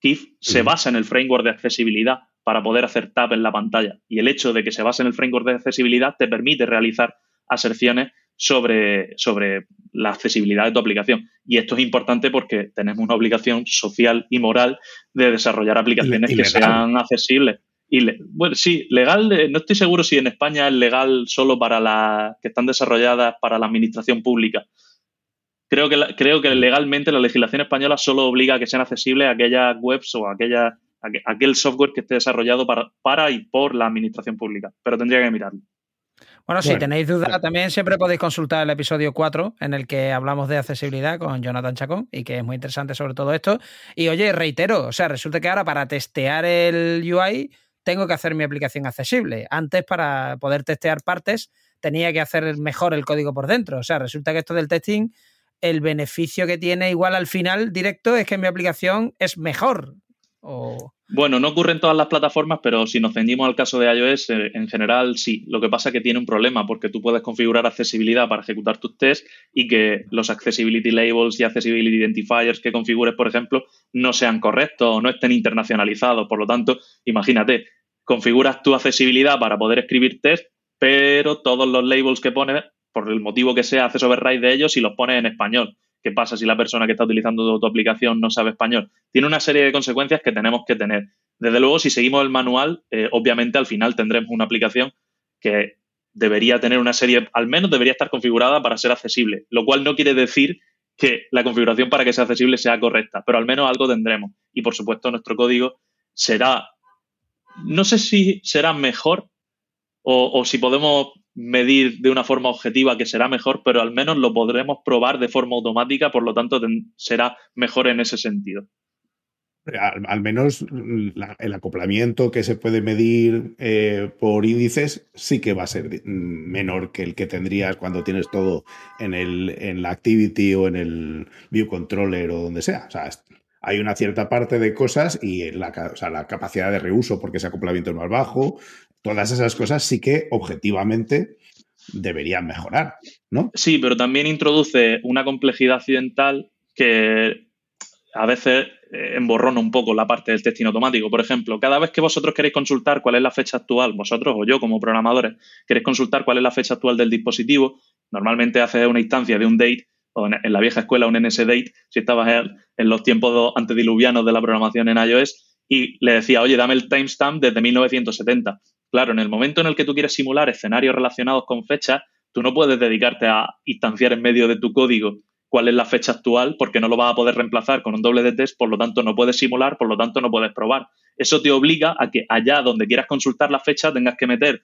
Kif se basa en el framework de accesibilidad para poder hacer tab en la pantalla. Y el hecho de que se base en el framework de accesibilidad te permite realizar aserciones sobre, sobre la accesibilidad de tu aplicación. Y esto es importante porque tenemos una obligación social y moral de desarrollar aplicaciones que sean accesibles. Y bueno, sí, legal, eh, no estoy seguro si en España es legal solo para las que están desarrolladas para la administración pública. Creo que, creo que legalmente la legislación española solo obliga a que sean accesibles aquellas webs o aquella, aquel software que esté desarrollado para, para y por la administración pública, pero tendría que mirarlo. Bueno, si tenéis dudas, también siempre podéis consultar el episodio 4 en el que hablamos de accesibilidad con Jonathan Chacón y que es muy interesante sobre todo esto. Y oye, reitero, o sea, resulta que ahora para testear el UI tengo que hacer mi aplicación accesible. Antes, para poder testear partes, tenía que hacer mejor el código por dentro. O sea, resulta que esto del testing, el beneficio que tiene igual al final directo es que mi aplicación es mejor. O... Bueno, no ocurre en todas las plataformas, pero si nos ceñimos al caso de iOS, eh, en general sí. Lo que pasa es que tiene un problema porque tú puedes configurar accesibilidad para ejecutar tus tests y que los accessibility labels y accessibility identifiers que configures, por ejemplo, no sean correctos o no estén internacionalizados. Por lo tanto, imagínate, configuras tu accesibilidad para poder escribir test, pero todos los labels que pones, por el motivo que sea, haces override de ellos y los pones en español. ¿Qué pasa si la persona que está utilizando tu, aplicación no sabe español? Tiene una serie de consecuencias que tenemos que tener. Desde luego, si seguimos el manual, eh, obviamente al final tendremos una aplicación que debería tener una serie, al menos debería estar configurada para ser accesible, lo cual no quiere decir que la configuración para que sea accesible sea correcta, pero al menos algo tendremos. Y por supuesto, nuestro código será no sé si será mejor o, si podemos medir de una forma objetiva que será mejor, pero al menos lo podremos probar de forma automática, por lo tanto será mejor en ese sentido. Al, menos el acoplamiento que se puede medir eh, por índices sí que va a ser menor que el que tendrías cuando tienes todo en, el, en la activity o en el view controller o donde sea. O sea, hay una cierta parte de cosas y la, la capacidad de reuso porque ese acoplamiento es más bajo, todas esas cosas sí que objetivamente deberían mejorar, ¿no? Sí, pero también introduce una complejidad accidental que a veces eh, emborrona un poco la parte del testing automático. Por ejemplo, cada vez que vosotros queréis consultar cuál es la fecha actual, vosotros o yo como programadores, queréis consultar cuál es la fecha actual del dispositivo, normalmente haces una instancia de un date o en la vieja escuela un NSDate, si estabas en los tiempos antediluvianos de la programación en iOS, y le decía, oye, dame el timestamp desde 1970. Claro, en el momento en el que tú quieres simular escenarios relacionados con fechas, tú no puedes dedicarte a instanciar en medio de tu código cuál es la fecha actual porque no lo vas a poder reemplazar con un doble de test, por lo tanto no puedes simular, por lo tanto no puedes probar. Eso te obliga a que allá donde quieras consultar la fecha tengas que meter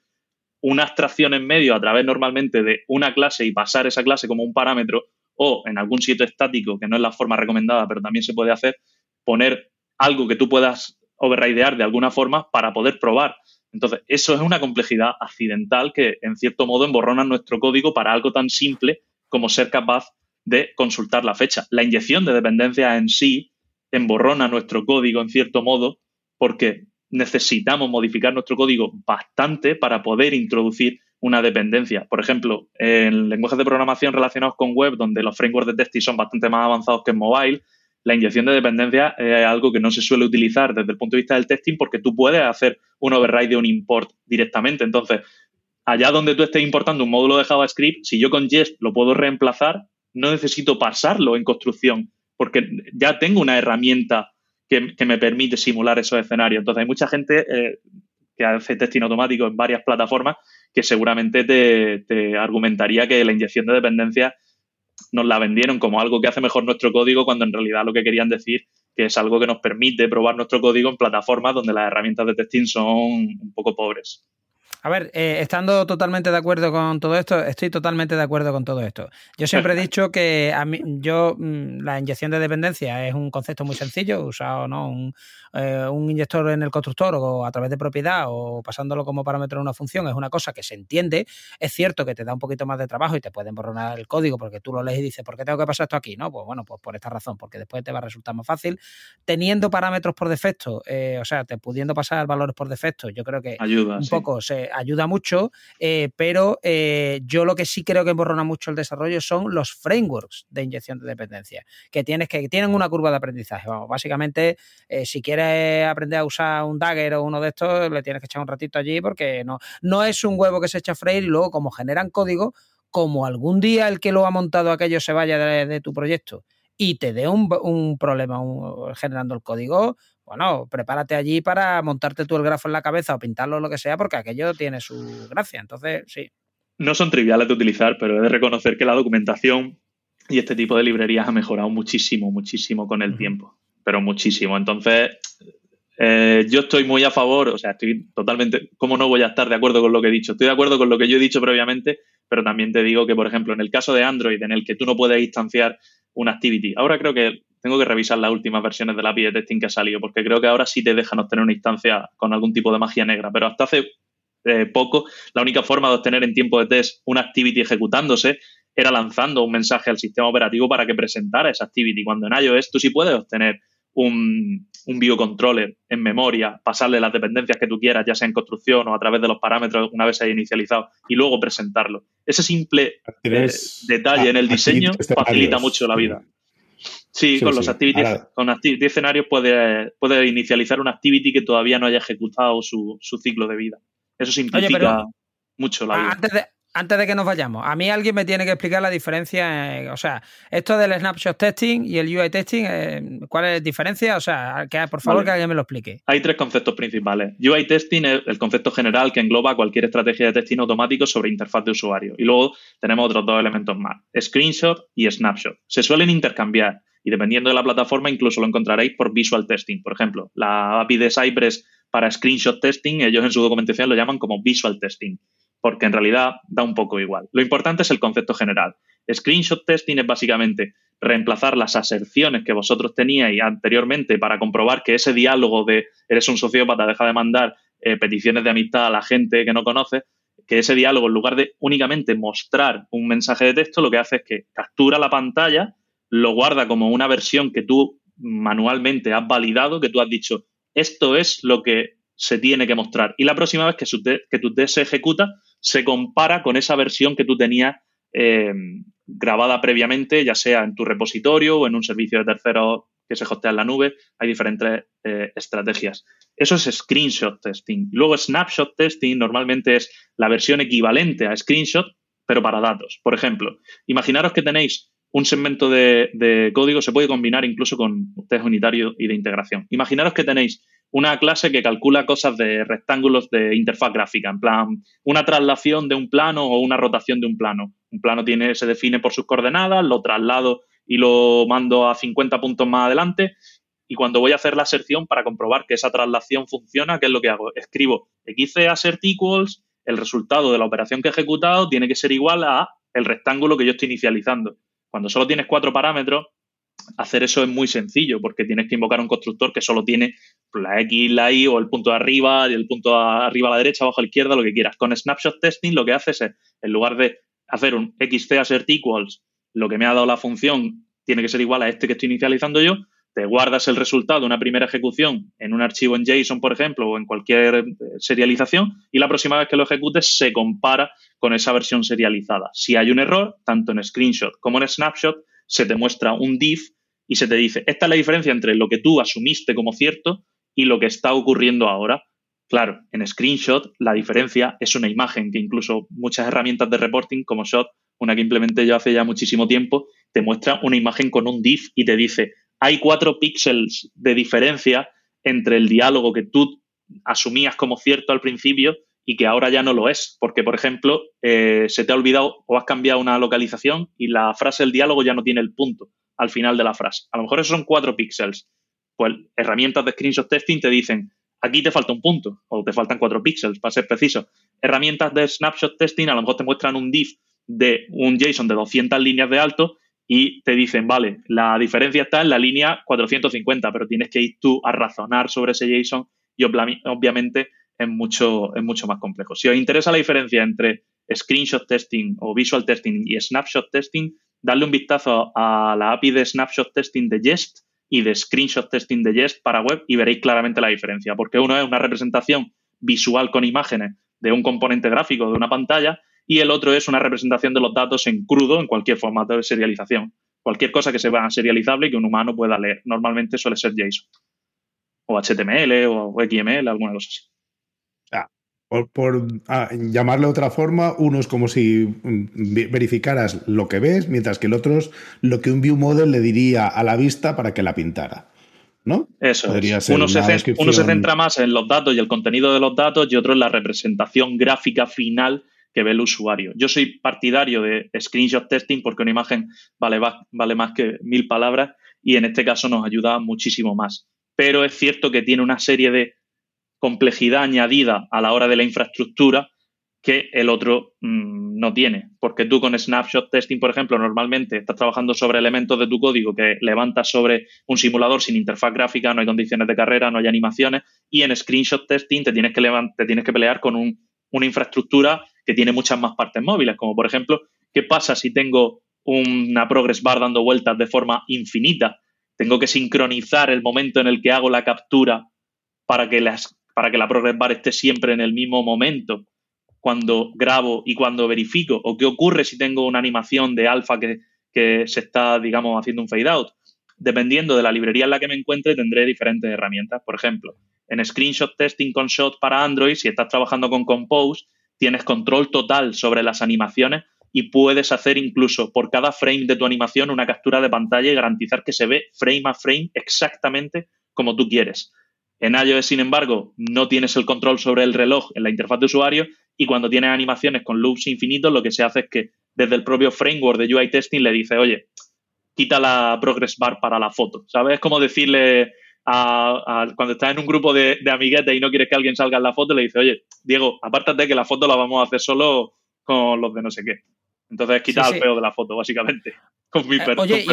una abstracción en medio a través normalmente de una clase y pasar esa clase como un parámetro o en algún sitio estático, que no es la forma recomendada, pero también se puede hacer, poner algo que tú puedas overridear de alguna forma para poder probar. Entonces, eso es una complejidad accidental que, en cierto modo, emborrona nuestro código para algo tan simple como ser capaz de consultar la fecha. La inyección de dependencia en sí emborrona nuestro código, en cierto modo, porque necesitamos modificar nuestro código bastante para poder introducir una dependencia. Por ejemplo, en lenguajes de programación relacionados con web, donde los frameworks de testing son bastante más avanzados que en mobile, la inyección de dependencia es algo que no se suele utilizar desde el punto de vista del testing porque tú puedes hacer un override de un import directamente. Entonces, allá donde tú estés importando un módulo de JavaScript, si yo con Jest lo puedo reemplazar, no necesito pasarlo en construcción porque ya tengo una herramienta que, me permite simular esos escenarios. Entonces, hay mucha gente eh, que hace testing automático en varias plataformas que seguramente te, argumentaría que la inyección de dependencia nos la vendieron como algo que hace mejor nuestro código cuando en realidad lo que querían decir que es algo que nos permite probar nuestro código en plataformas donde las herramientas de testing son un poco pobres. A ver, eh, estando totalmente de acuerdo con todo esto, estoy totalmente de acuerdo con todo esto. Yo siempre he [laughs] dicho que a mí, yo mm, la inyección de dependencia es un concepto muy sencillo, usado ¿no? Un, eh, un, inyector en el constructor o a través de propiedad o pasándolo como parámetro en una función es una cosa que se entiende. Es cierto que te da un poquito más de trabajo y te pueden borrar el código porque tú lo lees y dices, ¿por qué tengo que pasar esto aquí? No, pues bueno, pues por esta razón, porque después te va a resultar más fácil. Teniendo parámetros por defecto, eh, o sea, te pudiendo pasar valores por defecto, yo creo que Ayuda, un poco se ayuda mucho, eh, pero eh, yo lo que sí creo que emborrona mucho el desarrollo son los frameworks de inyección de dependencia, que tienes que tienen una curva de aprendizaje. Vamos, básicamente, eh, si quieres aprender a usar un Dagger o uno de estos, le tienes que echar un ratito allí porque no, no es un huevo que se echa a freír y luego como generan código, como algún día el que lo ha montado aquello se vaya de, tu proyecto y te dé un, problema generando el código, bueno, prepárate allí para montarte tú el grafo en la cabeza o pintarlo o lo que sea, porque aquello tiene su gracia. Entonces, sí. No son triviales de utilizar, pero he de reconocer que la documentación y este tipo de librerías ha mejorado muchísimo, muchísimo con el tiempo, pero muchísimo. Entonces, eh, yo estoy muy a favor, o sea, estoy totalmente, ¿cómo no voy a estar de acuerdo con lo que he dicho? Estoy de acuerdo con lo que yo he dicho previamente, pero también te digo que, por ejemplo, en el caso de Android, en el que tú no puedes instanciar una activity, ahora creo que tengo que revisar las últimas versiones de la API de testing que ha salido, porque creo que ahora sí te dejan obtener una instancia con algún tipo de magia negra, pero hasta hace eh, poco la única forma de obtener en tiempo de test una activity ejecutándose era lanzando un mensaje al sistema operativo para que presentara esa activity. Cuando en iOS tú sí puedes obtener un, un biocontroller en memoria, pasarle las dependencias que tú quieras, ya sea en construcción o a través de los parámetros una vez se haya inicializado, y luego presentarlo. Ese simple eh, detalle en el diseño facilita mucho la vida. Sí, con los activities, con activity escenarios puede, puede inicializar una activity que todavía no haya ejecutado su, ciclo de vida. Eso simplifica mucho la vida. Antes de, antes de que nos vayamos, a mí alguien me tiene que explicar la diferencia, o sea, esto del snapshot testing y el UI testing, eh, ¿cuál es la diferencia? O sea, que, por favor que alguien me lo explique. Hay tres conceptos principales. UI testing es el concepto general que engloba cualquier estrategia de testing automático sobre interfaz de usuario. Y luego tenemos otros dos elementos más, screenshot y snapshot. Se suelen intercambiar y dependiendo de la plataforma incluso lo encontraréis por visual testing. Por ejemplo, la API de Cypress para screenshot testing, ellos en su documentación lo llaman como visual testing porque en realidad da un poco igual. Lo importante es el concepto general. Screenshot testing es básicamente reemplazar las aserciones que vosotros teníais anteriormente para comprobar que ese diálogo de eres un sociópata, deja de mandar eh, peticiones de amistad a la gente que no conoces, que ese diálogo, en lugar de únicamente mostrar un mensaje de texto, lo que hace es que captura la pantalla, lo guarda como una versión que tú manualmente has validado, que tú has dicho, esto es lo que se tiene que mostrar. Y la próxima vez que, que tu test se ejecuta, se compara con esa versión que tú tenías eh, grabada previamente, ya sea en tu repositorio o en un servicio de terceros que se hostea en la nube. Hay diferentes eh, estrategias. Eso es screenshot testing. Luego, snapshot testing normalmente es la versión equivalente a screenshot, pero para datos. Por ejemplo, imaginaros que tenéis un segmento de, código, se puede combinar incluso con test unitario y de integración. Imaginaros que tenéis una clase que calcula cosas de rectángulos de interfaz gráfica, en plan, una traslación de un plano o una rotación de un plano. Un plano tiene, se define por sus coordenadas, lo traslado y lo mando a 50 puntos más adelante. Y cuando voy a hacer la aserción para comprobar que esa traslación funciona, ¿qué es lo que hago? Escribo xc assert equals, el resultado de la operación que he ejecutado tiene que ser igual a el rectángulo que yo estoy inicializando. Cuando solo tienes cuatro parámetros, hacer eso es muy sencillo porque tienes que invocar un constructor que solo tiene la X, la Y o el punto de arriba y el punto de arriba a la derecha, abajo a la izquierda, lo que quieras. Con snapshot testing lo que haces es, en lugar de hacer un xc assert equals, lo que me ha dado la función tiene que ser igual a este que estoy inicializando yo, te guardas el resultado de una primera ejecución en un archivo en JSON, por ejemplo, o en cualquier eh, serialización, y la próxima vez que lo ejecutes se compara con esa versión serializada. Si hay un error, tanto en screenshot como en snapshot, se te muestra un div y se te dice, esta es la diferencia entre lo que tú asumiste como cierto y lo que está ocurriendo ahora. Claro, en screenshot la diferencia es una imagen que incluso muchas herramientas de reporting como Shot, una que implementé yo hace ya muchísimo tiempo, te muestra una imagen con un div y te dice, hay cuatro píxeles de diferencia entre el diálogo que tú asumías como cierto al principio y que ahora ya no lo es, porque, por ejemplo, eh, se te ha olvidado o has cambiado una localización y la frase del diálogo ya no tiene el punto al final de la frase. A lo mejor esos son cuatro píxeles. Pues herramientas de screenshot testing te dicen, aquí te falta un punto o te faltan cuatro píxeles, para ser preciso. Herramientas de snapshot testing a lo mejor te muestran un div de un JSON de 200 líneas de alto y te dicen, vale, la diferencia está en la línea 450, pero tienes que ir tú a razonar sobre ese JSON y obviamente es mucho, es mucho más complejo. Si os interesa la diferencia entre screenshot testing o visual testing y snapshot testing, darle un vistazo a la API de snapshot testing de Jest y de screenshot testing de Jest para web y veréis claramente la diferencia, porque uno es una representación visual con imágenes de un componente gráfico de una pantalla y el otro es una representación de los datos en crudo en cualquier formato de serialización. Cualquier cosa que sea serializable que un humano pueda leer. Normalmente suele ser JSON o HTML o XML, alguna cosa así. Ah, por, ah, llamarle de otra forma, uno es como si mm, verificaras lo que ves, mientras que el otro es lo que un view model le diría a la vista para que la pintara. ¿No? Eso uno, se uno se centra más en los datos y el contenido de los datos y otro en la representación gráfica final que ve el usuario. Yo soy partidario de screenshot testing porque una imagen vale, vale más que mil palabras y en este caso nos ayuda muchísimo más. Pero es cierto que tiene una serie de complejidad añadida a la hora de la infraestructura que el otro mm, no tiene. Porque tú con snapshot testing, por ejemplo, normalmente estás trabajando sobre elementos de tu código que levantas sobre un simulador sin interfaz gráfica, no hay condiciones de carrera, no hay animaciones, y en screenshot testing te tienes que, te tienes que pelear con una infraestructura que tiene muchas más partes móviles, como por ejemplo, ¿qué pasa si tengo una progress bar dando vueltas de forma infinita? Tengo que sincronizar el momento en el que hago la captura para que, las, para que la progress bar esté siempre en el mismo momento cuando grabo y cuando verifico. ¿O qué ocurre si tengo una animación de alfa que, que se está, digamos, haciendo un fade out? Dependiendo de la librería en la que me encuentre, tendré diferentes herramientas. Por ejemplo, en Screenshot Testing con Shot para Android, si estás trabajando con Compose, tienes control total sobre las animaciones y puedes hacer incluso por cada frame de tu animación una captura de pantalla y garantizar que se ve frame a frame exactamente como tú quieres. En iOS, sin embargo, no tienes el control sobre el reloj en la interfaz de usuario y cuando tienes animaciones con loops infinitos, lo que se hace es que desde el propio framework de UI testing le dice, oye, quita la progress bar para la foto. ¿Sabes? Es como decirle cuando estás en un grupo de, amiguetes y no quieres que alguien salga en la foto, le dice, oye, Diego, apártate que la foto la vamos a hacer solo con los de no sé qué. Entonces quita el peo de la foto, básicamente. Con mi eh, perdón. Y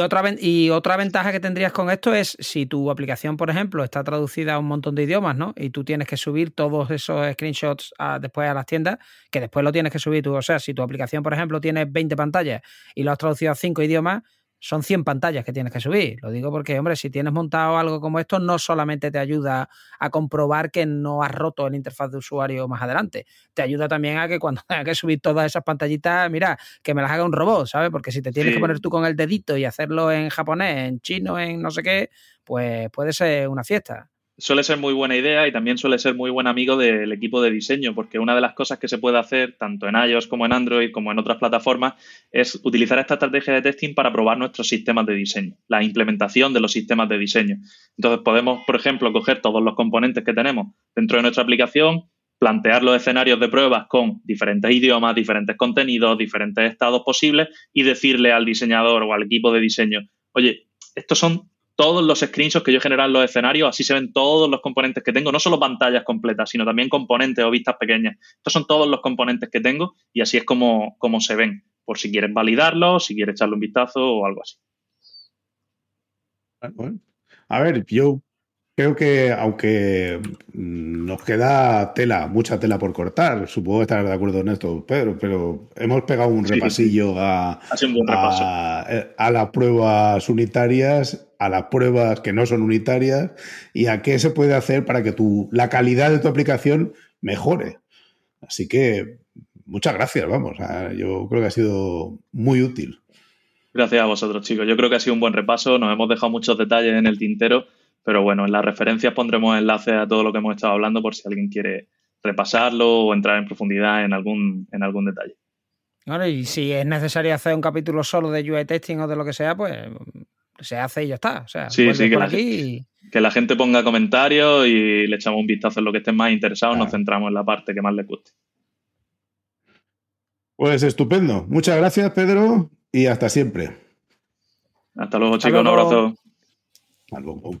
otra, y otra ventaja que tendrías con esto es si tu aplicación, por ejemplo, está traducida a un montón de idiomas, ¿no? Y tú tienes que subir todos esos screenshots después a las tiendas, que después lo tienes que subir tú. O sea, si tu aplicación, por ejemplo, tiene 20 pantallas y lo has traducido a 5 idiomas, son 100 pantallas que tienes que subir. Lo digo porque, hombre, si tienes montado algo como esto, no solamente te ayuda a comprobar que no has roto el interfaz de usuario más adelante, te ayuda también a que cuando [laughs] tengas que subir todas esas pantallitas, mira, que me las haga un robot, ¿sabes? Porque si te tienes que poner tú con el dedito y hacerlo en japonés, en chino, en no sé qué, pues puede ser una fiesta suele ser muy buena idea y también suele ser muy buen amigo del equipo de diseño, porque una de las cosas que se puede hacer tanto en iOS como en Android como en otras plataformas es utilizar esta estrategia de testing para probar nuestros sistemas de diseño, la implementación de los sistemas de diseño. Entonces podemos, por ejemplo, coger todos los componentes que tenemos dentro de nuestra aplicación, plantear los escenarios de pruebas con diferentes idiomas, diferentes contenidos, diferentes estados posibles y decirle al diseñador o al equipo de diseño, oye, estos son todos los screenshots que yo generado en los escenarios, así se ven todos los componentes que tengo, no solo pantallas completas, sino también componentes o vistas pequeñas. Estos son todos los componentes que tengo y así es como, como se ven, por si quieres validarlos, si quieres echarle un vistazo o algo así. A ver, yo Creo que aunque nos queda tela, mucha tela por cortar, supongo que estarás de acuerdo en esto, Pedro, pero hemos pegado un repasillo a, a, las pruebas unitarias, a las pruebas que no son unitarias y a qué se puede hacer para que tu, la calidad de tu aplicación mejore. Así que muchas gracias, vamos. Yo creo que ha sido muy útil. Gracias a vosotros, chicos. Yo creo que ha sido un buen repaso. Nos hemos dejado muchos detalles en el tintero pero bueno, en las referencias pondremos enlaces a todo lo que hemos estado hablando por si alguien quiere repasarlo o entrar en profundidad en algún, en algún detalle. Bueno, y si es necesario hacer un capítulo solo de UI testing o de lo que sea, pues se hace y ya está. O sea, sí, sí, que la, que la, gente ponga comentarios y le echamos un vistazo en lo que estén más interesados, nos centramos en la parte que más le guste. Pues estupendo. Muchas gracias, Pedro, y hasta siempre. Hasta luego, chicos. Un abrazo. Hasta luego.